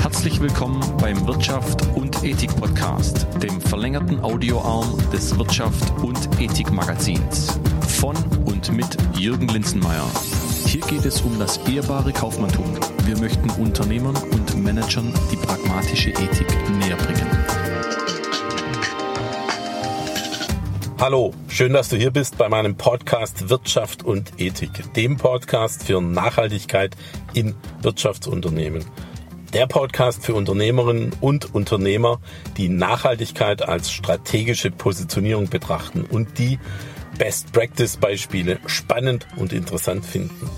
Herzlich willkommen beim Wirtschaft und Ethik Podcast, dem verlängerten Audioarm des Wirtschaft und Ethik Magazins. Von und mit Jürgen Linzenmeier. Hier geht es um das ehrbare Kaufmanntum. Wir möchten Unternehmern und Managern die pragmatische Ethik näher Hallo, schön, dass du hier bist bei meinem Podcast Wirtschaft und Ethik, dem Podcast für Nachhaltigkeit in Wirtschaftsunternehmen. Der Podcast für Unternehmerinnen und Unternehmer, die Nachhaltigkeit als strategische Positionierung betrachten und die Best-Practice-Beispiele spannend und interessant finden.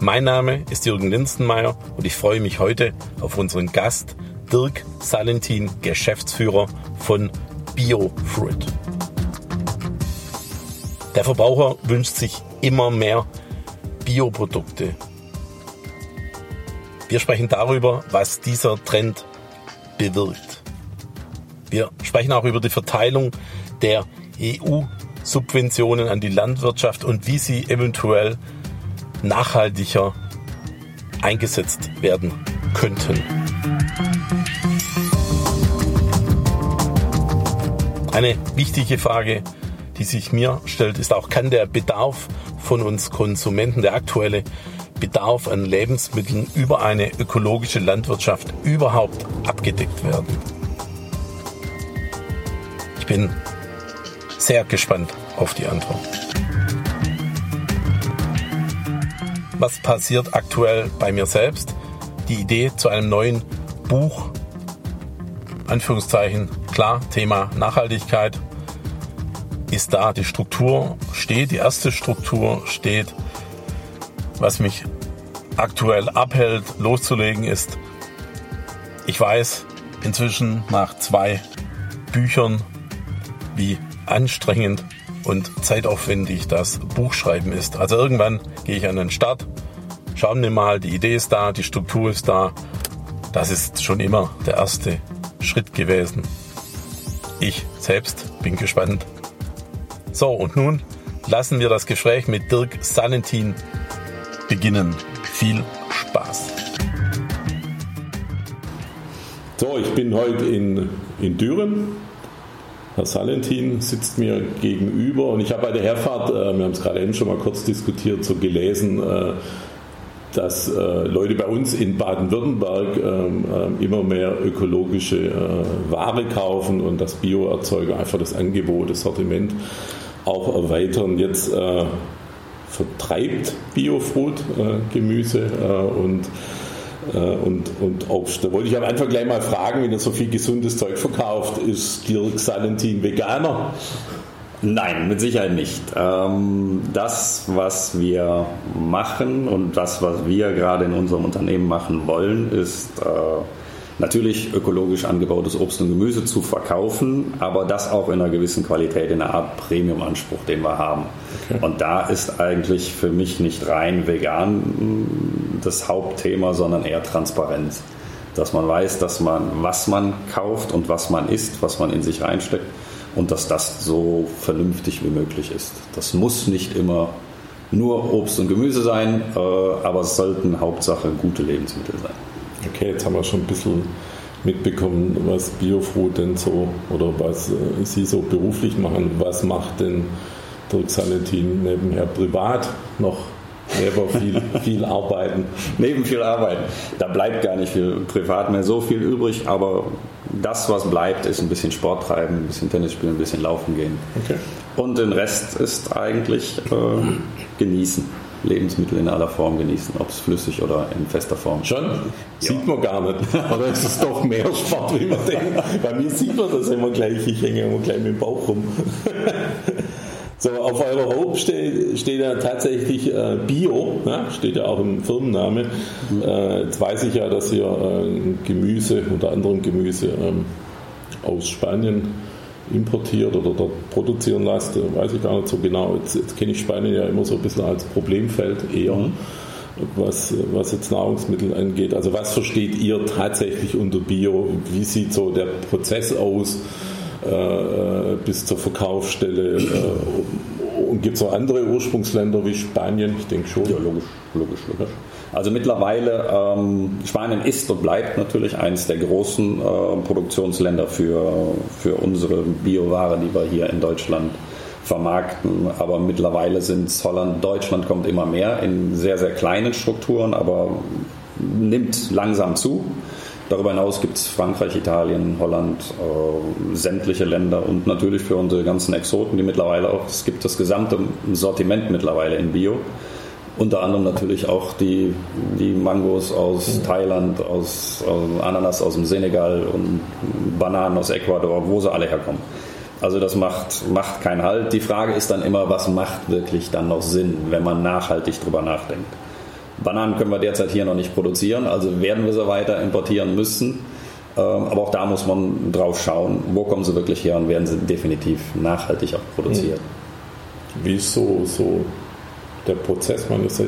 Mein Name ist Jürgen Linstenmeier und ich freue mich heute auf unseren Gast Dirk Salentin, Geschäftsführer von BioFruit. Der Verbraucher wünscht sich immer mehr Bioprodukte. Wir sprechen darüber, was dieser Trend bewirkt. Wir sprechen auch über die Verteilung der EU-Subventionen an die Landwirtschaft und wie sie eventuell nachhaltiger eingesetzt werden könnten. Eine wichtige Frage, die sich mir stellt, ist auch, kann der Bedarf von uns Konsumenten, der aktuelle Bedarf an Lebensmitteln über eine ökologische Landwirtschaft überhaupt abgedeckt werden? Ich bin sehr gespannt auf die Antwort. Was passiert aktuell bei mir selbst? Die Idee zu einem neuen Buch, Anführungszeichen, klar, Thema Nachhaltigkeit, ist da. Die Struktur steht, die erste Struktur steht. Was mich aktuell abhält, loszulegen, ist, ich weiß inzwischen nach zwei Büchern, wie anstrengend und zeitaufwendig das Buchschreiben ist. Also irgendwann gehe ich an den Start, schauen wir mal, die Idee ist da, die Struktur ist da. Das ist schon immer der erste Schritt gewesen. Ich selbst bin gespannt. So, und nun lassen wir das Gespräch mit Dirk Salentin beginnen. Viel Spaß. So, ich bin heute in, in Düren. Herr Salentin sitzt mir gegenüber und ich habe bei der Herfahrt, äh, wir haben es gerade eben schon mal kurz diskutiert, so gelesen, äh, dass äh, Leute bei uns in Baden-Württemberg äh, immer mehr ökologische äh, Ware kaufen und dass Bioerzeuger einfach das Angebot, das Sortiment auch erweitern. Jetzt äh, vertreibt Biofruit äh, Gemüse äh, und, äh, und, und Obst. Da wollte ich am Anfang gleich mal fragen, wenn er so viel gesundes Zeug verkauft, ist Dirk Salentin Veganer? Nein, mit Sicherheit nicht. Ähm, das, was wir machen und das, was wir gerade in unserem Unternehmen machen wollen, ist äh, natürlich ökologisch angebautes Obst und Gemüse zu verkaufen, aber das auch in einer gewissen Qualität, in einer Art Premium-Anspruch, den wir haben. Okay. Und da ist eigentlich für mich nicht rein vegan das Hauptthema, sondern eher Transparenz. Dass man weiß, dass man, was man kauft und was man isst, was man in sich reinsteckt und dass das so vernünftig wie möglich ist. Das muss nicht immer nur Obst und Gemüse sein, äh, aber es sollten Hauptsache gute Lebensmittel sein. Okay, jetzt haben wir schon ein bisschen mitbekommen, was Biofruit denn so oder was äh, Sie so beruflich machen. Was macht denn Dirk Salentin nebenher privat noch neben viel, viel arbeiten. Neben viel arbeiten. Da bleibt gar nicht viel privat mehr so viel übrig, aber das, was bleibt, ist ein bisschen Sport treiben, ein bisschen Tennis spielen, ein bisschen laufen gehen. Okay. Und den Rest ist eigentlich äh, genießen. Lebensmittel in aller Form genießen, ob es flüssig oder in fester Form. Schon? Ja. Sieht man gar nicht. Oder ist es doch mehr Sport, wie man denkt? Bei mir sieht man das immer gleich. Ich hänge immer gleich mit dem Bauch rum. So, auf eurer Hope steht, steht ja tatsächlich äh, Bio, ne? steht ja auch im Firmenname. Mhm. Äh, jetzt weiß ich ja, dass ihr äh, Gemüse, unter anderem Gemüse ähm, aus Spanien importiert oder dort produzieren lasst, weiß ich gar nicht so genau. Jetzt, jetzt kenne ich Spanien ja immer so ein bisschen als Problemfeld eher, mhm. was, was jetzt Nahrungsmittel angeht. Also was versteht ihr tatsächlich unter Bio? Wie sieht so der Prozess aus äh, äh bis zur Verkaufsstelle? Äh, und gibt es auch andere Ursprungsländer wie Spanien? Ich denke schon. Ja, logisch, logisch, logisch. Also mittlerweile, ähm, Spanien ist und bleibt natürlich eines der großen äh, Produktionsländer für, für unsere Bioware, die wir hier in Deutschland vermarkten. Aber mittlerweile sind es Holland, Deutschland kommt immer mehr in sehr, sehr kleinen Strukturen, aber nimmt langsam zu. Darüber hinaus gibt es Frankreich, Italien, Holland, äh, sämtliche Länder und natürlich für unsere ganzen Exoten, die mittlerweile auch, es gibt das gesamte Sortiment mittlerweile in Bio. Unter anderem natürlich auch die, die Mangos aus Thailand, aus, aus Ananas aus dem Senegal und Bananen aus Ecuador, wo sie alle herkommen. Also das macht, macht keinen Halt. Die Frage ist dann immer, was macht wirklich dann noch Sinn, wenn man nachhaltig drüber nachdenkt. Bananen können wir derzeit hier noch nicht produzieren, also werden wir sie weiter importieren müssen. Ähm, aber auch da muss man drauf schauen, wo kommen sie wirklich her und werden sie definitiv nachhaltig auch produziert. Wie ist so, so der Prozess? Man ist ja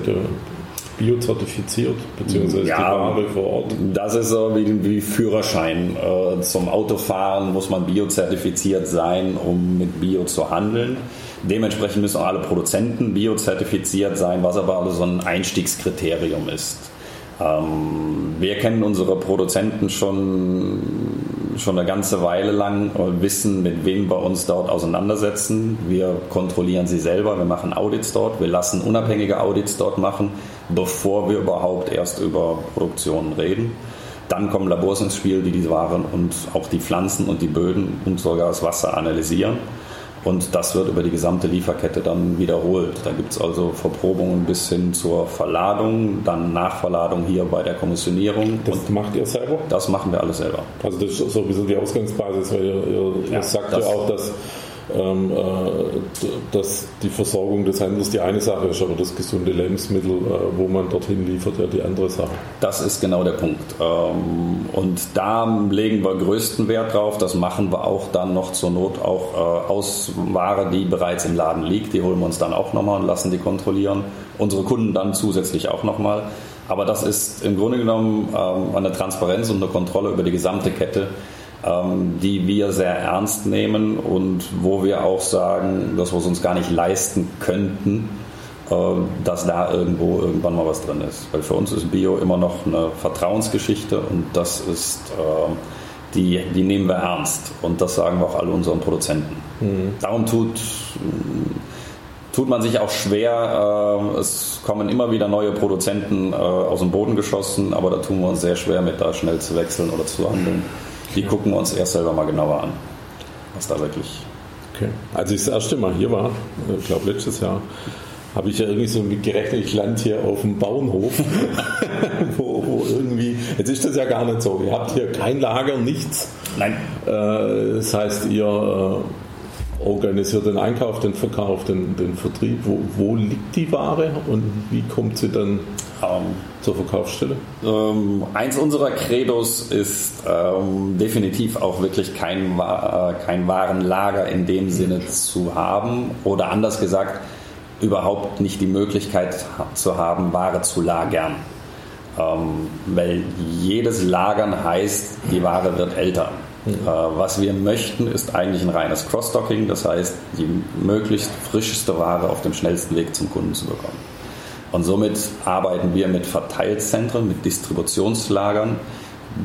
biozertifiziert, beziehungsweise ja, die Ware vor Ort? Das ist so wie, wie Führerschein. Äh, zum Autofahren muss man biozertifiziert sein, um mit Bio zu handeln. Dementsprechend müssen auch alle Produzenten biozertifiziert sein, was aber so ein Einstiegskriterium ist. Ähm, wir kennen unsere Produzenten schon, schon eine ganze Weile lang und wissen, mit wem wir uns dort auseinandersetzen. Wir kontrollieren sie selber, wir machen Audits dort, wir lassen unabhängige Audits dort machen, bevor wir überhaupt erst über Produktion reden. Dann kommen Labors ins Spiel, die die Waren und auch die Pflanzen und die Böden und sogar das Wasser analysieren. Und das wird über die gesamte Lieferkette dann wiederholt. Da gibt es also Verprobungen bis hin zur Verladung, dann Nachverladung hier bei der Kommissionierung. Das und macht ihr selber? Das machen wir alles selber. Also das ist so ein bisschen die Ausgangsbasis, weil ihr, ihr, ja, sagt ja auch, dass ähm, äh, dass die Versorgung des Handels die eine Sache ist, aber das gesunde Lebensmittel, äh, wo man dorthin liefert, ja die andere Sache. Das ist genau der Punkt. Ähm, und da legen wir größten Wert drauf. Das machen wir auch dann noch zur Not auch äh, aus Ware, die bereits im Laden liegt. Die holen wir uns dann auch nochmal und lassen die kontrollieren. Unsere Kunden dann zusätzlich auch nochmal. Aber das ist im Grunde genommen ähm, eine Transparenz und eine Kontrolle über die gesamte Kette die wir sehr ernst nehmen und wo wir auch sagen, dass wir es uns gar nicht leisten könnten, äh, dass da irgendwo irgendwann mal was drin ist. Weil für uns ist Bio immer noch eine Vertrauensgeschichte und das ist, äh, die, die nehmen wir ernst und das sagen wir auch alle unseren Produzenten. Mhm. Darum tut, tut man sich auch schwer. Äh, es kommen immer wieder neue Produzenten aus dem Boden geschossen, aber da tun wir uns sehr schwer mit, da schnell zu wechseln oder zu handeln die gucken wir uns erst selber mal genauer an, was da wirklich. Okay. Als ich das erste Mal hier war, ich glaube letztes Jahr, habe ich ja irgendwie so gerechnet, ich lande hier auf dem Bauernhof, wo, wo, irgendwie, jetzt ist das ja gar nicht so, ihr habt hier kein Lager, nichts. Nein. Äh, das heißt, ihr äh, organisiert den Einkauf, den Verkauf, den, den Vertrieb. Wo, wo, liegt die Ware und wie kommt sie dann ähm, zur Verkaufsstelle? Ähm, eins unserer Credos ist ähm, definitiv auch wirklich kein, äh, kein Warenlager in dem Sinne zu haben oder anders gesagt, überhaupt nicht die Möglichkeit zu haben, Ware zu lagern. Ähm, weil jedes Lagern heißt, die Ware wird älter. Mhm. Äh, was wir möchten, ist eigentlich ein reines Cross-Docking, das heißt, die möglichst frischeste Ware auf dem schnellsten Weg zum Kunden zu bekommen. Und somit arbeiten wir mit Verteilzentren, mit Distributionslagern,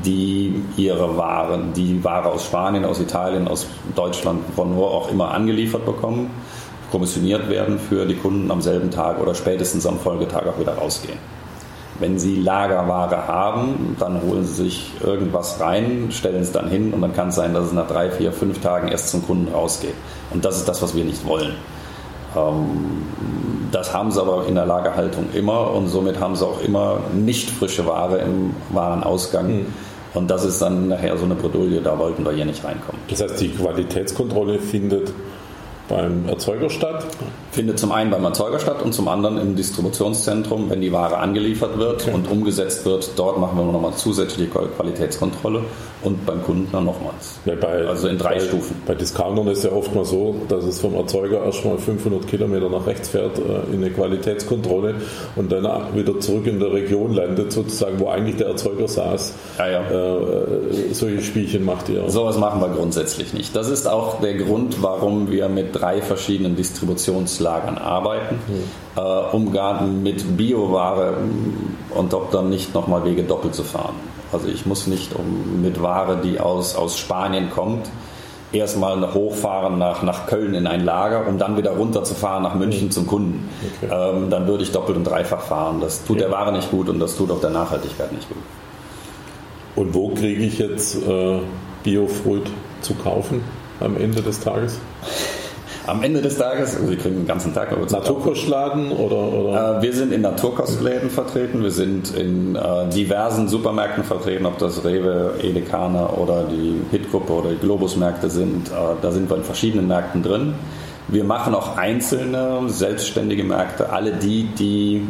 die ihre Waren, die Ware aus Spanien, aus Italien, aus Deutschland, von wo auch immer angeliefert bekommen, kommissioniert werden für die Kunden am selben Tag oder spätestens am Folgetag auch wieder rausgehen. Wenn Sie Lagerware haben, dann holen Sie sich irgendwas rein, stellen es dann hin und dann kann es sein, dass es nach drei, vier, fünf Tagen erst zum Kunden rausgeht. Und das ist das, was wir nicht wollen. Ähm, das haben sie aber in der Lagerhaltung immer und somit haben sie auch immer nicht frische Ware im Warenausgang. Mhm. Und das ist dann nachher so eine Bredouille, da wollten wir hier nicht reinkommen. Das heißt, die Qualitätskontrolle findet beim Erzeuger statt? Findet zum einen beim Erzeuger statt und zum anderen im Distributionszentrum, wenn die Ware angeliefert wird okay. und umgesetzt wird. Dort machen wir nochmal zusätzliche Qualitätskontrolle und beim Kunden dann nochmals. Ja, bei, also in drei bei, Stufen. Bei Discountern ist ja oft mal so, dass es vom Erzeuger erstmal 500 Kilometer nach rechts fährt äh, in eine Qualitätskontrolle und dann wieder zurück in der Region landet, sozusagen, wo eigentlich der Erzeuger saß. Ja, ja. Äh, solche Spielchen macht ihr. Sowas machen wir grundsätzlich nicht. Das ist auch der Grund, warum wir mit mit drei verschiedenen Distributionslagern arbeiten, mhm. äh, um gerade mit Bioware und ob dann nicht nochmal Wege doppelt zu fahren. Also ich muss nicht um, mit Ware, die aus, aus Spanien kommt, erstmal hochfahren nach, nach Köln in ein Lager, um dann wieder runterzufahren nach München mhm. zum Kunden. Okay. Ähm, dann würde ich doppelt und dreifach fahren. Das tut ja. der Ware nicht gut und das tut auch der Nachhaltigkeit nicht gut. Und wo kriege ich jetzt äh, Biofruit zu kaufen am Ende des Tages? Am Ende des Tages, also wir kriegen den ganzen Tag Naturkostladen oder, oder? Äh, wir sind in Naturkostläden vertreten, wir sind in äh, diversen Supermärkten vertreten, ob das Rewe, Edekana oder die Hitgruppe oder die Globusmärkte sind. Äh, da sind wir in verschiedenen Märkten drin. Wir machen auch einzelne selbstständige Märkte, alle die, die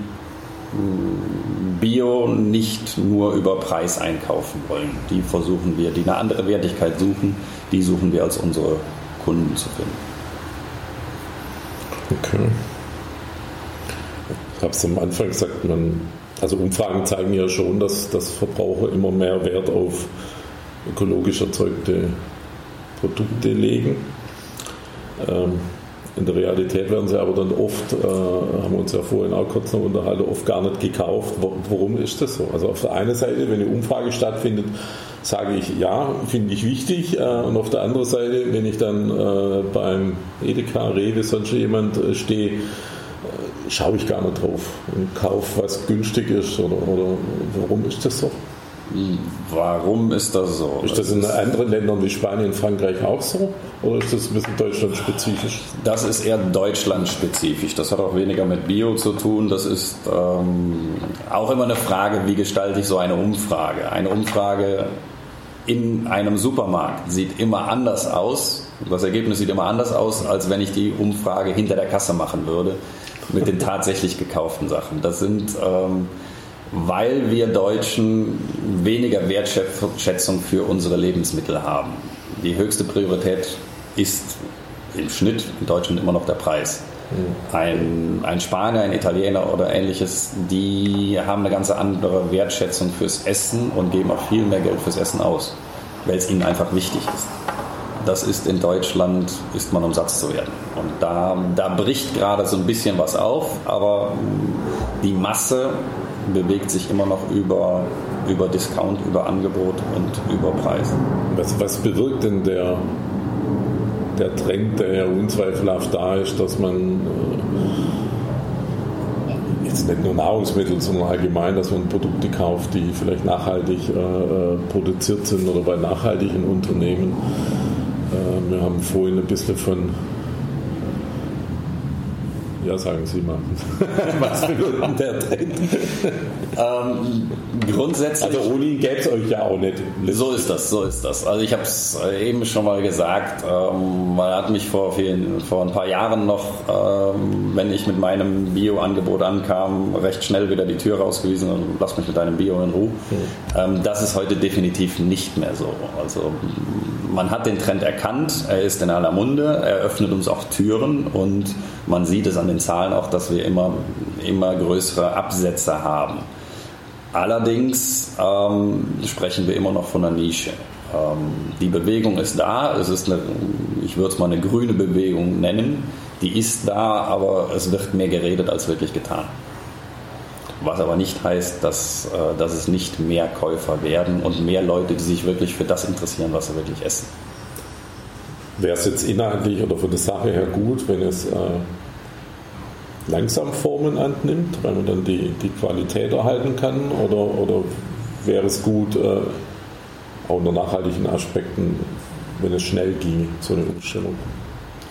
mm, Bio nicht nur über Preis einkaufen wollen. Die versuchen wir, die eine andere Wertigkeit suchen, die suchen wir als unsere Kunden zu finden. Okay. Ich habe es am Anfang gesagt, man, also Umfragen zeigen ja schon, dass, dass Verbraucher immer mehr Wert auf ökologisch erzeugte Produkte legen. Ähm, in der Realität werden sie aber dann oft, äh, haben wir uns ja vorhin auch kurz noch unterhalten, oft gar nicht gekauft. Warum ist das so? Also auf der einen Seite, wenn eine Umfrage stattfindet, sage ich ja, finde ich wichtig. Äh, und auf der anderen Seite, wenn ich dann äh, beim Edeka, Rewe, sonst jemand äh, stehe, schaue ich gar nicht drauf und kaufe, was günstig ist. Oder, oder warum ist das so? Warum ist das so? Ist das in anderen Ländern wie Spanien, Frankreich auch so? Oder ist das ein bisschen deutschlandspezifisch? Das ist eher deutschlandspezifisch. Das hat auch weniger mit Bio zu tun. Das ist ähm, auch immer eine Frage, wie gestalte ich so eine Umfrage? Eine Umfrage in einem Supermarkt sieht immer anders aus. Das Ergebnis sieht immer anders aus, als wenn ich die Umfrage hinter der Kasse machen würde mit den tatsächlich gekauften Sachen. Das sind, ähm, weil wir Deutschen weniger Wertschätzung für unsere Lebensmittel haben. Die höchste Priorität ist im Schnitt in Deutschland immer noch der Preis. Ein, ein Spanier, ein Italiener oder ähnliches, die haben eine ganz andere Wertschätzung fürs Essen und geben auch viel mehr Geld fürs Essen aus, weil es ihnen einfach wichtig ist. Das ist in Deutschland, ist man um Satz zu werden. Und da, da bricht gerade so ein bisschen was auf, aber die Masse bewegt sich immer noch über, über Discount, über Angebot und über Preis. Was, was bewirkt denn der der Trend, der ja unzweifelhaft da ist, dass man äh, jetzt nicht nur Nahrungsmittel, sondern allgemein, dass man Produkte kauft, die vielleicht nachhaltig äh, äh produziert sind oder bei nachhaltigen Unternehmen. Wir haben vorhin ein bisschen von ja, sagen Sie mal. Was für der Trend? ähm, grundsätzlich. Also ohne ihn gäbe es euch ja auch nicht. So ist das, so ist das. Also ich habe es eben schon mal gesagt, ähm, man hat mich vor, vielen, vor ein paar Jahren noch, ähm, wenn ich mit meinem Bio-Angebot ankam, recht schnell wieder die Tür rausgewiesen und lass mich mit deinem Bio in Ruhe. Mhm. das ist heute definitiv nicht mehr so. Also man hat den Trend erkannt, er ist in aller Munde, er öffnet uns auch Türen und man sieht es an den Zahlen auch, dass wir immer, immer größere Absätze haben. Allerdings ähm, sprechen wir immer noch von einer Nische. Ähm, die Bewegung ist da, es ist eine, ich würde es mal eine grüne Bewegung nennen, die ist da, aber es wird mehr geredet als wirklich getan. Was aber nicht heißt, dass, äh, dass es nicht mehr Käufer werden und mehr Leute, die sich wirklich für das interessieren, was sie wirklich essen. Wäre es jetzt inhaltlich oder von der Sache her gut, wenn es äh, langsam Formen annimmt, weil man dann die, die Qualität erhalten kann? Oder, oder wäre es gut, äh, auch unter nachhaltigen Aspekten, wenn es schnell ging, so eine Umstellung?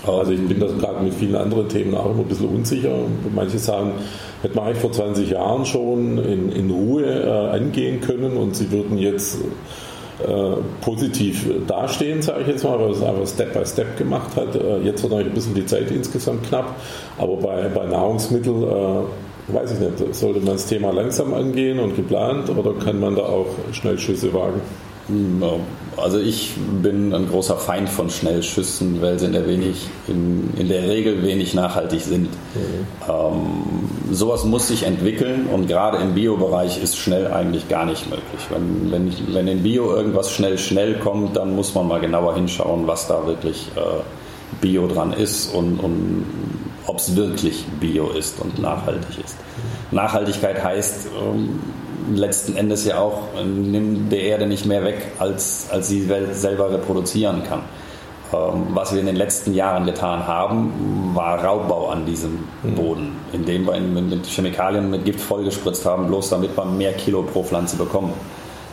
Also ich bin da gerade mit vielen anderen Themen auch immer ein bisschen unsicher. Manche sagen, hätte man eigentlich vor 20 Jahren schon in, in Ruhe äh, angehen können und sie würden jetzt äh, positiv dastehen, sage ich jetzt mal, weil es einfach Step by Step gemacht hat. Äh, jetzt wird natürlich ein bisschen die Zeit insgesamt knapp, aber bei, bei Nahrungsmitteln, äh, weiß ich nicht, sollte man das Thema langsam angehen und geplant oder kann man da auch Schnellschüsse wagen? Also ich bin ein großer Feind von Schnellschüssen, weil sie in der, wenig, in, in der Regel wenig nachhaltig sind. Mhm. Ähm, sowas muss sich entwickeln und gerade im Bio-Bereich ist schnell eigentlich gar nicht möglich. Wenn, wenn, wenn in Bio irgendwas schnell schnell kommt, dann muss man mal genauer hinschauen, was da wirklich äh, Bio dran ist und, und ob es wirklich Bio ist und nachhaltig ist. Nachhaltigkeit heißt ähm, letzten Endes ja auch, nimm der Erde nicht mehr weg, als, als sie selber reproduzieren kann. Ähm, was wir in den letzten Jahren getan haben, war Raubbau an diesem mhm. Boden, indem wir ihn mit Chemikalien, mit Gift vollgespritzt haben, bloß damit wir mehr Kilo pro Pflanze bekommen.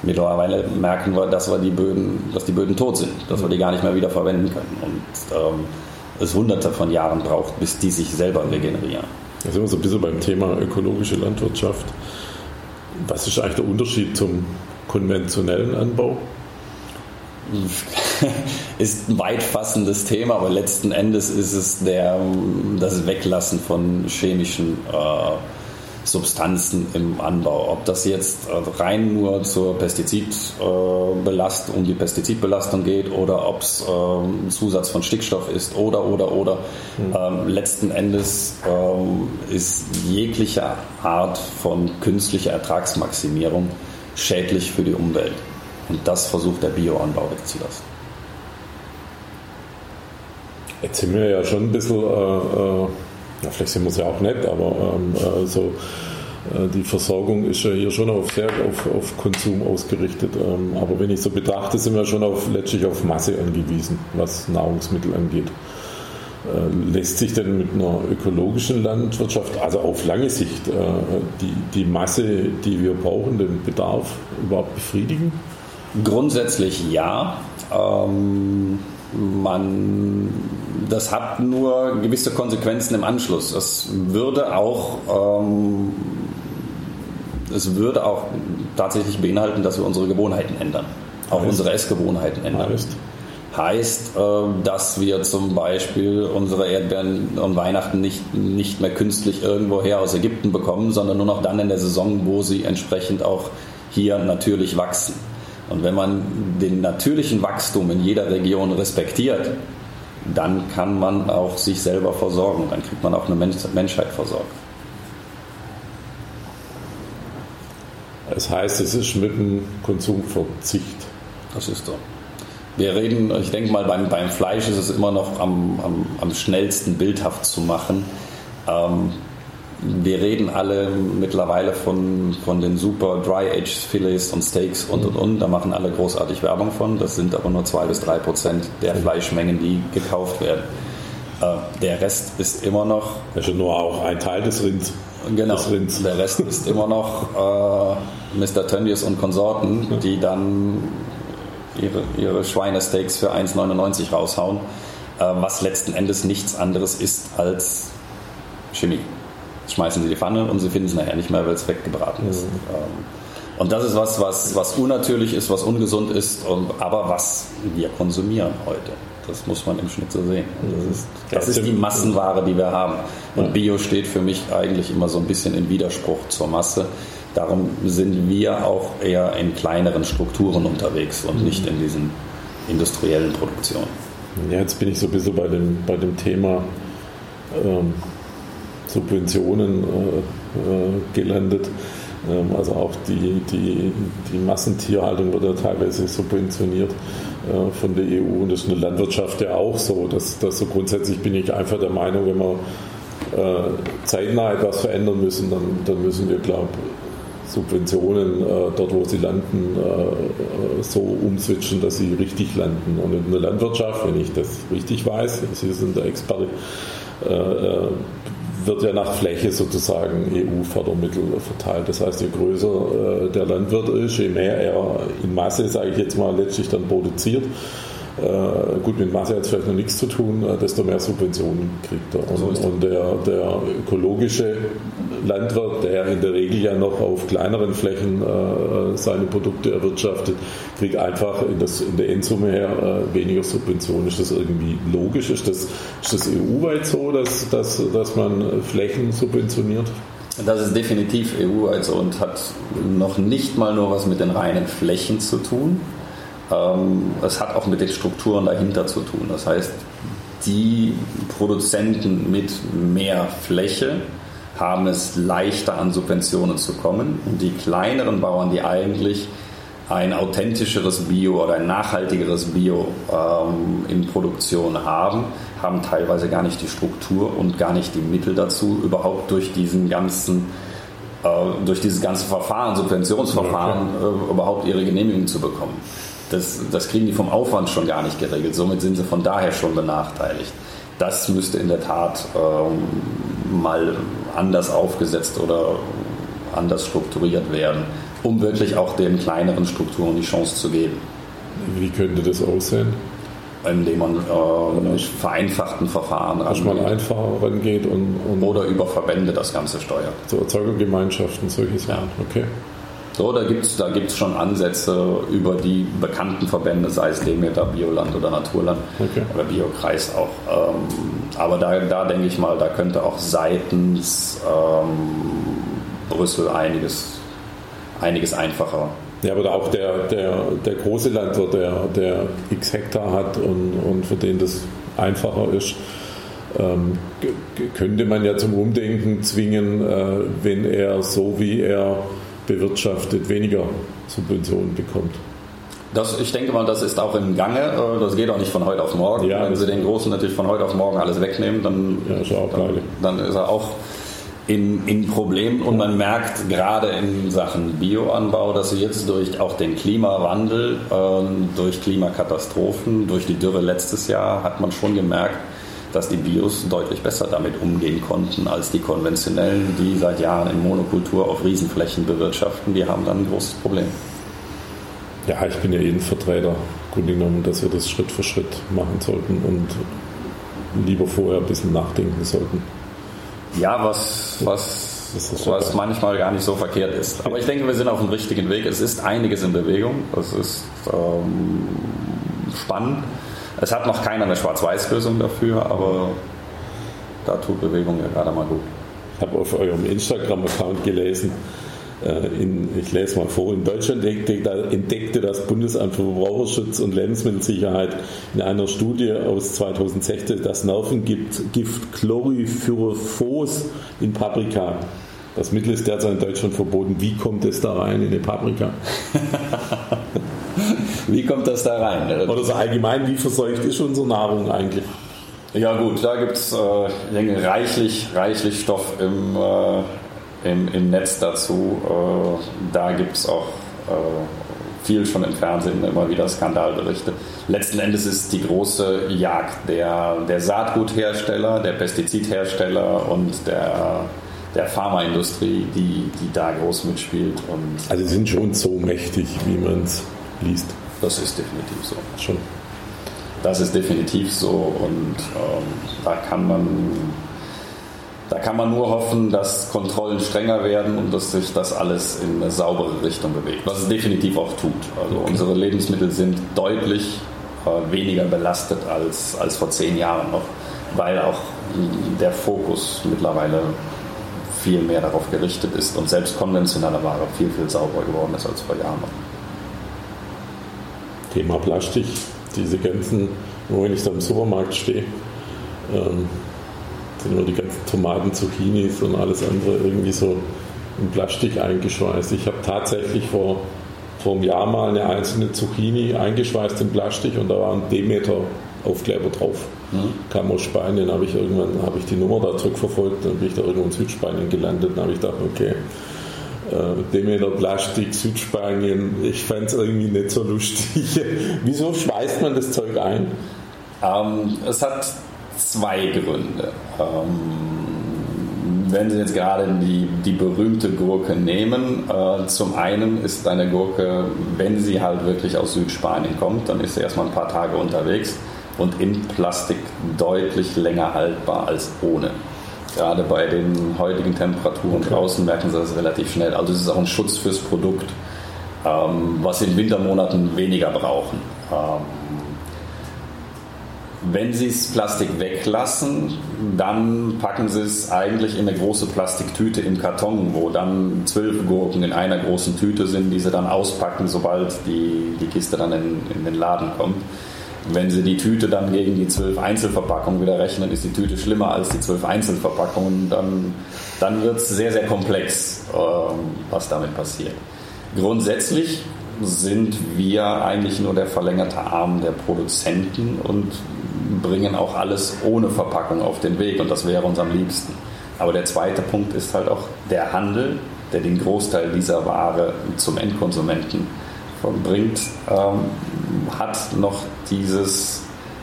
Mittlerweile merken wir, dass, wir die Böden, dass die Böden tot sind, dass wir die gar nicht mehr wieder verwenden können und ähm, es hunderte von Jahren braucht, bis die sich selber regenerieren. Da sind wir so ein bisschen beim Thema ökologische Landwirtschaft. Was ist eigentlich der Unterschied zum konventionellen Anbau? ist ein weitfassendes Thema, aber letzten Endes ist es der, das Weglassen von chemischen äh, Substanzen im Anbau. Ob das jetzt äh, rein nur zur Pestizidbelastung, um die Pestizidbelastung geht oder ob es ähm, ein Zusatz von Stickstoff ist oder, oder, oder. Mhm. Ähm, letzten Endes ähm, ist jegliche Art von künstlicher Ertragsmaximierung schädlich für die Umwelt. Und das versucht der Bioanbau wegzulassen. Jetzt sind wir ja schon ein bisschen, äh, äh, ja, vielleicht sind wir es ja auch nicht, aber ähm, äh, so, äh, die Versorgung ist ja hier schon auf, sehr auf, auf Konsum ausgerichtet. Ähm, aber wenn ich so betrachte, sind wir schon auf, letztlich auf Masse angewiesen, was Nahrungsmittel angeht. Äh, lässt sich denn mit einer ökologischen Landwirtschaft, also auf lange Sicht, die, die Masse, die wir brauchen, den Bedarf überhaupt befriedigen? Grundsätzlich ja. Ähm, man, das hat nur gewisse Konsequenzen im Anschluss. Es würde auch, ähm, es würde auch tatsächlich beinhalten, dass wir unsere Gewohnheiten ändern, auch heißt, unsere Essgewohnheiten ändern. Heißt, heißt äh, dass wir zum Beispiel unsere Erdbeeren an Weihnachten nicht, nicht mehr künstlich irgendwoher aus Ägypten bekommen, sondern nur noch dann in der Saison, wo sie entsprechend auch hier natürlich wachsen. Und wenn man den natürlichen Wachstum in jeder Region respektiert, dann kann man auch sich selber versorgen. Dann kriegt man auch eine Menschheit versorgt. Das heißt, es ist mit dem Konsumverzicht. Das ist so. Wir reden, ich denke mal, beim, beim Fleisch ist es immer noch am, am, am schnellsten bildhaft zu machen. Ähm, wir reden alle mittlerweile von, von den super Dry-Aged Fillets und Steaks und und und. Da machen alle großartig Werbung von. Das sind aber nur zwei bis drei Prozent der Fleischmengen, die gekauft werden. Äh, der Rest ist immer noch. Das ist nur auch ein Teil des Rinds. Genau. Des Rinds. Der Rest ist immer noch äh, Mr. Tönnies und Konsorten, die dann ihre, ihre Schweinesteaks für 1,99 raushauen, äh, was letzten Endes nichts anderes ist als Chemie schmeißen sie die Pfanne und sie finden es nachher nicht mehr, weil es weggebraten ist. Mhm. Ähm, und das ist was, was, was unnatürlich ist, was ungesund ist, aber was wir konsumieren heute. Das muss man im Schnitt so sehen. Das ist, das ist die Massenware, die wir haben. Und Bio steht für mich eigentlich immer so ein bisschen im Widerspruch zur Masse. Darum sind wir auch eher in kleineren Strukturen unterwegs und nicht in diesen industriellen Produktionen. Ja, jetzt bin ich so ein bisschen bei dem, bei dem Thema ähm, Subventionen äh, äh, gelandet. Ähm, also auch die, die, die Massentierhaltung wird ja teilweise subventioniert äh, von der EU und das ist eine Landwirtschaft ja auch so. Dass, dass so grundsätzlich bin ich einfach der Meinung, wenn wir zeitnah etwas verändern müssen, dann, dann müssen wir, glaube Subventionen äh, dort, wo sie landen, so umswitchen, dass sie richtig landen. Und in der Landwirtschaft, wenn ich das richtig weiß, Sie sind der Experte, wird ja nach Fläche sozusagen EU-Fördermittel verteilt. Das heißt, je größer äh, der Landwirt ist, je mehr er in Masse, sage ich jetzt mal, letztlich dann produziert, äh, gut, mit Masse hat es vielleicht noch nichts zu tun, äh, desto mehr Subventionen kriegt er. Und, so und der, der, ökologische Landwirt, der in der Regel ja noch auf kleineren Flächen äh, seine Produkte erwirtschaftet, kriegt einfach in, das, in der Endsumme her äh, weniger Subventionen. Ist das irgendwie logisch? Ist das, ist das EU-weit so, dass, dass, dass man Flächen subventioniert? Das ist definitiv EU-weit so und hat noch nicht mal nur was mit den reinen Flächen zu tun, es hat auch mit den Strukturen dahinter zu tun. Das heißt, die Produzenten mit mehr Fläche haben es leichter an Subventionen zu kommen und die kleineren Bauern, die eigentlich ein authentischeres Bio oder ein nachhaltigeres Bio ähm, in Produktion haben, haben teilweise gar nicht die Struktur und gar nicht die Mittel dazu, überhaupt durch diesen ganzen äh, durch dieses ganze Verfahren, Subventionsverfahren, äh, überhaupt ihre Genehmigung zu bekommen. Das, das kriegen die vom Aufwand schon gar nicht geregelt. Somit sind sie von daher schon benachteiligt. Das müsste in der Tat ähm, mal anders aufgesetzt oder anders strukturiert werden, um wirklich auch den kleineren Strukturen die Chance zu geben. Wie könnte das aussehen? Indem man äh, mit vereinfachten Verfahren Dass man einfacher rangeht und, und oder über Verbände das Ganze steuert. So Erzeugergemeinschaften, solche Sachen. Ja. Okay. So, da gibt es da gibt's schon Ansätze über die bekannten Verbände, sei es Demeter, Bioland oder Naturland okay. oder Biokreis auch. Ähm, aber da, da denke ich mal, da könnte auch seitens ähm, Brüssel einiges, einiges einfacher ja, aber auch der, der, der große Landwirt, der, der x Hektar hat und, und für den das einfacher ist, ähm, könnte man ja zum Umdenken zwingen, äh, wenn er so wie er bewirtschaftet weniger Subventionen bekommt. Das, ich denke mal, das ist auch im Gange. Äh, das geht auch nicht von heute auf morgen. Ja, Wenn Sie den Großen natürlich von heute auf morgen alles wegnehmen, dann, ja, ist, dann, dann ist er auch in, in Problemen und man merkt gerade in Sachen Bioanbau, dass sie jetzt durch auch den Klimawandel, äh, durch Klimakatastrophen, durch die Dürre letztes Jahr hat man schon gemerkt, dass die Bios deutlich besser damit umgehen konnten als die konventionellen, die seit Jahren in Monokultur auf Riesenflächen bewirtschaften. Die haben dann ein großes Problem. Ja, ich bin ja jeden Vertreter, Grunde genommen, dass wir das Schritt für Schritt machen sollten und lieber vorher ein bisschen nachdenken sollten. Ja, was, was, was manchmal gar nicht so verkehrt ist. Aber ich denke, wir sind auf dem richtigen Weg. Es ist einiges in Bewegung. Es ist ähm, spannend. Es hat noch keiner eine Schwarz-Weiß-Lösung dafür, aber da tut Bewegung ja gerade mal gut. Ich habe auf eurem Instagram-Account gelesen, äh, in, ich lese mal vor, in Deutschland entdeckte das Bundesamt für Verbraucherschutz und Lebensmittelsicherheit in einer Studie aus 2016 das Nervengift Chlorpyrifos in Paprika. Das Mittel ist derzeit in Deutschland verboten. Wie kommt es da rein in eine Paprika? wie kommt das da rein? Oder so allgemein, wie verseucht ist unsere Nahrung eigentlich? Ja gut, da gibt es äh, reichlich, reichlich Stoff im, äh, im, im Netz dazu. Äh, da gibt es auch äh, viel schon im Fernsehen immer wieder Skandalberichte. Letzten Endes ist die große Jagd der, der Saatguthersteller, der Pestizidhersteller und der, der Pharmaindustrie, die, die da groß mitspielt. Und also sind schon so mächtig, wie man es liest. Das ist definitiv so. Schon. Das ist definitiv so und ähm, da kann man da kann man nur hoffen, dass Kontrollen strenger werden und dass sich das alles in eine saubere Richtung bewegt, was es definitiv auch tut. Also okay. unsere Lebensmittel sind deutlich äh, weniger belastet als, als vor zehn Jahren noch, weil auch der Fokus mittlerweile viel mehr darauf gerichtet ist und selbst konventionelle Ware viel, viel sauberer geworden ist als vor Jahren noch. Thema Plastik, diese ganzen, wo wenn ich da im Supermarkt stehe, ähm, sind nur die ganzen Tomaten, Zucchinis und alles andere irgendwie so in Plastik eingeschweißt. Ich habe tatsächlich vor, vor einem Jahr mal eine einzelne Zucchini eingeschweißt in Plastik und da war ein Demeter Aufkleber drauf. Mhm. Kam aus Spanien, habe ich irgendwann habe ich die Nummer da zurückverfolgt, dann bin ich da irgendwo in Südspanien gelandet und habe ich gedacht, okay, äh, Demeter Plastik, Südspanien, ich fand es irgendwie nicht so lustig. Wieso schweißt man das Zeug ein? Ähm, es hat zwei Gründe. Ähm, wenn Sie jetzt gerade die, die berühmte Gurke nehmen, äh, zum einen ist eine Gurke, wenn sie halt wirklich aus Südspanien kommt, dann ist sie erstmal ein paar Tage unterwegs und in Plastik deutlich länger haltbar als ohne. Gerade bei den heutigen Temperaturen draußen merken Sie das relativ schnell. Also es ist auch ein Schutz fürs Produkt, ähm, was Sie in Wintermonaten weniger brauchen. Ähm, wenn Sie das Plastik weglassen, dann packen Sie es eigentlich in eine große Plastiktüte im Karton, wo dann zwölf Gurken in einer großen Tüte sind, die Sie dann auspacken, sobald die, die Kiste dann in, in den Laden kommt. Wenn Sie die Tüte dann gegen die zwölf Einzelverpackungen wieder rechnen, ist die Tüte schlimmer als die zwölf Einzelverpackungen. Dann, dann wird es sehr, sehr komplex, äh, was damit passiert. Grundsätzlich sind wir eigentlich nur der verlängerte Arm der Produzenten und bringen auch alles ohne Verpackung auf den Weg und das wäre uns am liebsten. Aber der zweite Punkt ist halt auch der Handel, der den Großteil dieser Ware zum Endkonsumenten bringt, ähm, hat noch dieses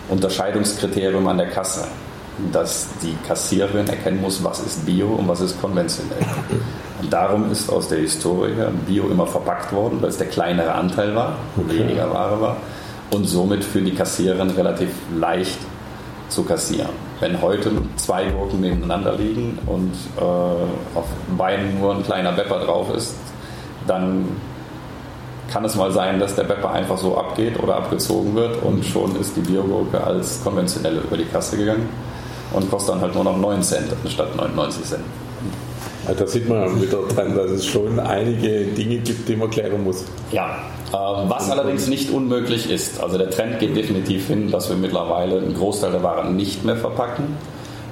Unterscheidungskriterium an der Kasse, dass die Kassiererin erkennen muss, was ist Bio und was ist konventionell. Und darum ist aus der Historie Bio immer verpackt worden, weil es der kleinere Anteil war, okay. weniger Ware war und somit für die Kassiererin relativ leicht zu kassieren. Wenn heute zwei Gurken nebeneinander liegen und äh, auf beiden nur ein kleiner Bepper drauf ist, dann kann es mal sein, dass der Bepper einfach so abgeht oder abgezogen wird und schon ist die Biogurke als konventionelle über die Kasse gegangen und kostet dann halt nur noch 9 Cent anstatt 99 Cent. Da sieht man wieder dran, dass es schon einige Dinge gibt, die man klären muss. Ja, äh, was allerdings nicht unmöglich ist. Also der Trend geht definitiv hin, dass wir mittlerweile einen Großteil der Waren nicht mehr verpacken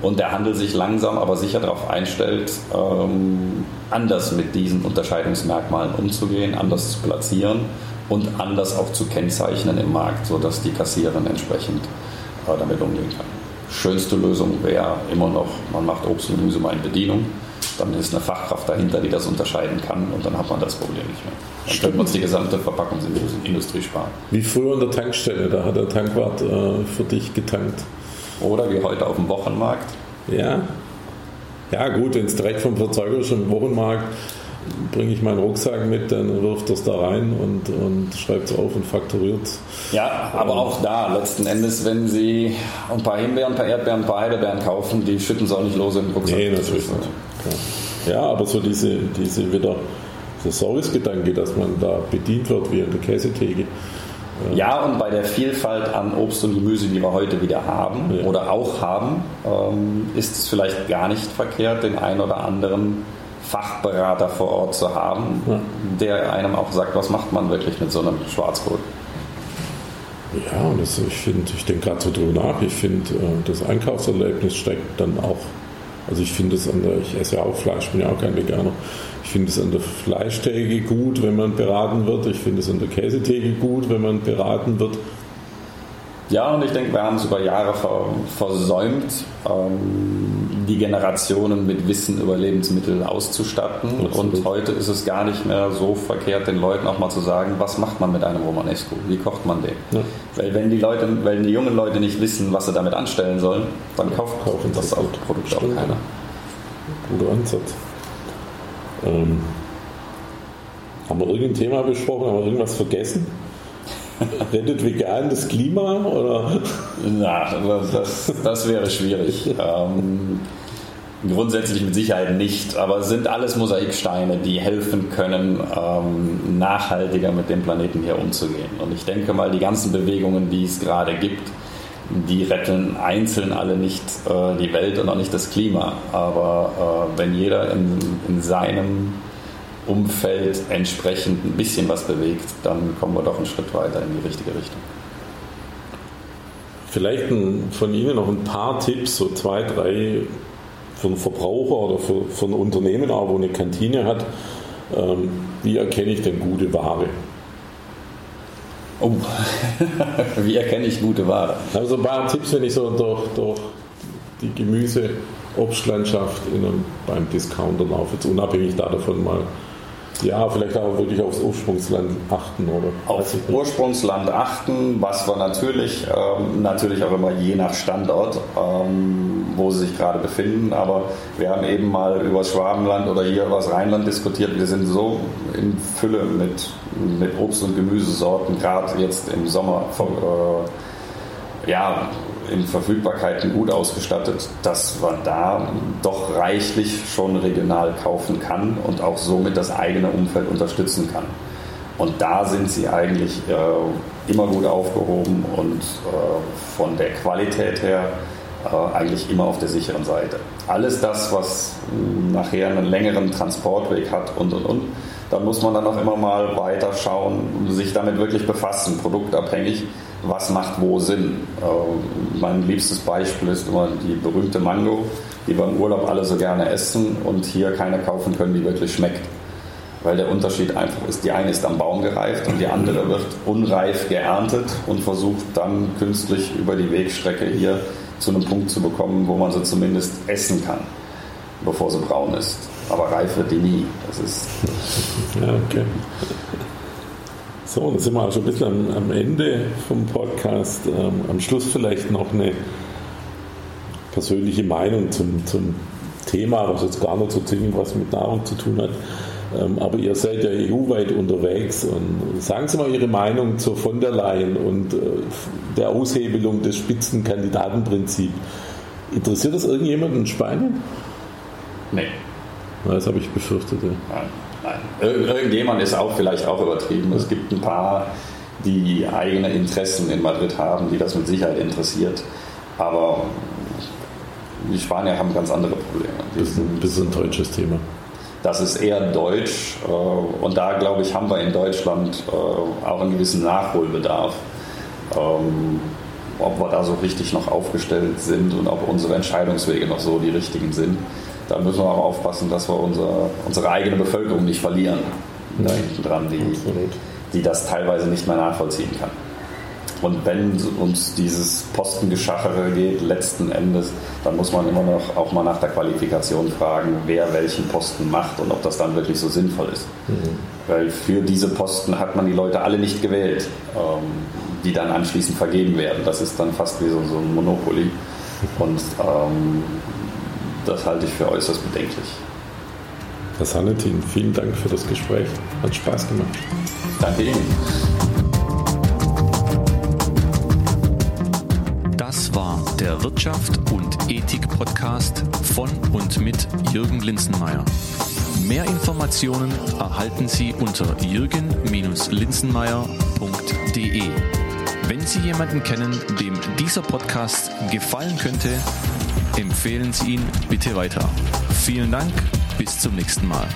und der Handel sich langsam aber sicher darauf einstellt, ähm, anders mit diesen Unterscheidungsmerkmalen umzugehen, anders zu platzieren und anders auch zu kennzeichnen im Markt, sodass die Kassiererin entsprechend äh, damit umgehen kann. Schönste Lösung wäre immer noch, man macht Obst und Gemüse mal in Bedienung dann ist eine Fachkraft dahinter, die das unterscheiden kann und dann hat man das Problem nicht mehr. Dann könnte man uns die gesamte Verpackungsindustrie sparen. Wie früher an der Tankstelle, da hat der Tankwart äh, für dich getankt. Oder wie heute auf dem Wochenmarkt. Ja. Ja, gut, wenn es direkt vom Verzeuger ist im Wochenmarkt, bringe ich meinen Rucksack mit, dann wirft das da rein und, und schreibt es auf und fakturiert. Ja, aber auch da, letzten Endes, wenn Sie ein paar Himbeeren, ein paar Erdbeeren, ein paar Heidelbeeren kaufen, die schütten Sie auch nicht los in den Rucksack. Nee, natürlich nicht. Ja, aber so diese, diese wieder der Service-Gedanke, dass man da bedient wird wie an der Käsetheke. Ja, und bei der Vielfalt an Obst und Gemüse, die wir heute wieder haben ja. oder auch haben, ähm, ist es vielleicht gar nicht verkehrt, den einen oder anderen Fachberater vor Ort zu haben, ja. der einem auch sagt, was macht man wirklich mit so einem Schwarzbrot. Ja, und das, ich finde, ich denke gerade so drüber nach, ich finde, äh, das Einkaufserlebnis steckt dann auch also ich finde es an der, ich esse ja auch Fleisch, bin ja auch kein Veganer. Ich finde es an der Fleischtheke gut, wenn man beraten wird. Ich finde es an der Käsetheke gut, wenn man beraten wird. Ja, und ich denke, wir haben es über Jahre versäumt, ähm, die Generationen mit Wissen über Lebensmittel auszustatten. Absolut. Und heute ist es gar nicht mehr so verkehrt, den Leuten auch mal zu sagen, was macht man mit einem Romanesco? Wie kocht man den? Ja. Weil wenn die Leute, wenn die jungen Leute nicht wissen, was sie damit anstellen sollen, dann kauft kaufen das auch Produkt auch keiner. Guter Ansatz. Ähm, haben wir irgendein Thema besprochen? Haben wir irgendwas vergessen? Rettet vegan das Klima? Oder? Na, das, das wäre schwierig. Ähm, grundsätzlich mit Sicherheit nicht, aber es sind alles Mosaiksteine, die helfen können, ähm, nachhaltiger mit dem Planeten hier umzugehen. Und ich denke mal, die ganzen Bewegungen, die es gerade gibt, die retten einzeln alle nicht äh, die Welt und auch nicht das Klima. Aber äh, wenn jeder in, in seinem Umfeld entsprechend ein bisschen was bewegt, dann kommen wir doch einen Schritt weiter in die richtige Richtung. Vielleicht von Ihnen noch ein paar Tipps, so zwei, drei für einen Verbraucher oder für, für ein Unternehmen, auch wo eine Kantine hat. Ähm, wie erkenne ich denn gute Ware? Oh, wie erkenne ich gute Ware? Also ein paar Tipps, wenn ich so durch, durch die Gemüse, Obstlandschaft in einem, beim Discounter laufe, jetzt unabhängig davon mal ja, vielleicht auch wirklich aufs Ursprungsland achten, oder? Auf Ursprungsland achten, was wir natürlich, ähm, natürlich auch immer je nach Standort, ähm, wo sie sich gerade befinden. Aber wir haben eben mal über das Schwabenland oder hier über das Rheinland diskutiert. Wir sind so in Fülle mit, mit Obst- und Gemüsesorten, gerade jetzt im Sommer. Äh, ja, in Verfügbarkeiten gut ausgestattet, dass man da doch reichlich schon regional kaufen kann und auch somit das eigene Umfeld unterstützen kann. Und da sind sie eigentlich äh, immer gut aufgehoben und äh, von der Qualität her äh, eigentlich immer auf der sicheren Seite. Alles das, was nachher einen längeren Transportweg hat und und und, da muss man dann auch immer mal weiter schauen, sich damit wirklich befassen, produktabhängig was macht wo Sinn. Äh, mein liebstes Beispiel ist immer die berühmte Mango, die wir im Urlaub alle so gerne essen und hier keine kaufen können, die wirklich schmeckt. weil der Unterschied einfach ist, die eine ist am Baum gereift und die andere wird unreif geerntet und versucht dann künstlich über die Wegstrecke hier zu einem Punkt zu bekommen, wo man sie zumindest essen kann, bevor sie braun ist. Aber reif wird die nie. Das ist. Ja, okay. So, dann sind wir auch schon ein bisschen am, am Ende vom Podcast. Ähm, am Schluss vielleicht noch eine persönliche Meinung zum, zum Thema, was jetzt gar nicht so zwingend was mit Nahrung zu tun hat. Ähm, aber ihr seid ja EU-weit unterwegs und sagen Sie mal Ihre Meinung zur von der Leyen und äh, der Aushebelung des Spitzenkandidatenprinzips. Interessiert das irgendjemanden in Spanien? Nee. Das habe ich befürchtet. Ja. Nein, nein. Irgendjemand ist auch vielleicht auch übertrieben. Es gibt ein paar, die eigene Interessen in Madrid haben, die das mit Sicherheit interessiert. Aber die Spanier haben ganz andere Probleme. Das ist ein bisschen ein deutsches Thema. Das ist eher deutsch äh, und da glaube ich, haben wir in Deutschland äh, auch einen gewissen Nachholbedarf. Ähm, ob wir da so richtig noch aufgestellt sind und ob unsere Entscheidungswege noch so die richtigen sind. Da müssen wir auch aufpassen, dass wir unsere, unsere eigene Bevölkerung nicht verlieren. Da hinten dran, die, die das teilweise nicht mehr nachvollziehen kann. Und wenn uns dieses Postengeschachere geht, letzten Endes, dann muss man immer noch auch mal nach der Qualifikation fragen, wer welchen Posten macht und ob das dann wirklich so sinnvoll ist. Mhm. Weil für diese Posten hat man die Leute alle nicht gewählt, ähm, die dann anschließend vergeben werden. Das ist dann fast wie so, so ein Monopoly. Und ähm, das halte ich für äußerst bedenklich. Herr Sanetin, vielen Dank für das Gespräch. Hat Spaß gemacht. Danke Ihnen. der Wirtschaft und Ethik Podcast von und mit Jürgen Linzenmeier. Mehr Informationen erhalten Sie unter jürgen-linzenmeier.de. Wenn Sie jemanden kennen, dem dieser Podcast gefallen könnte, empfehlen Sie ihn bitte weiter. Vielen Dank, bis zum nächsten Mal.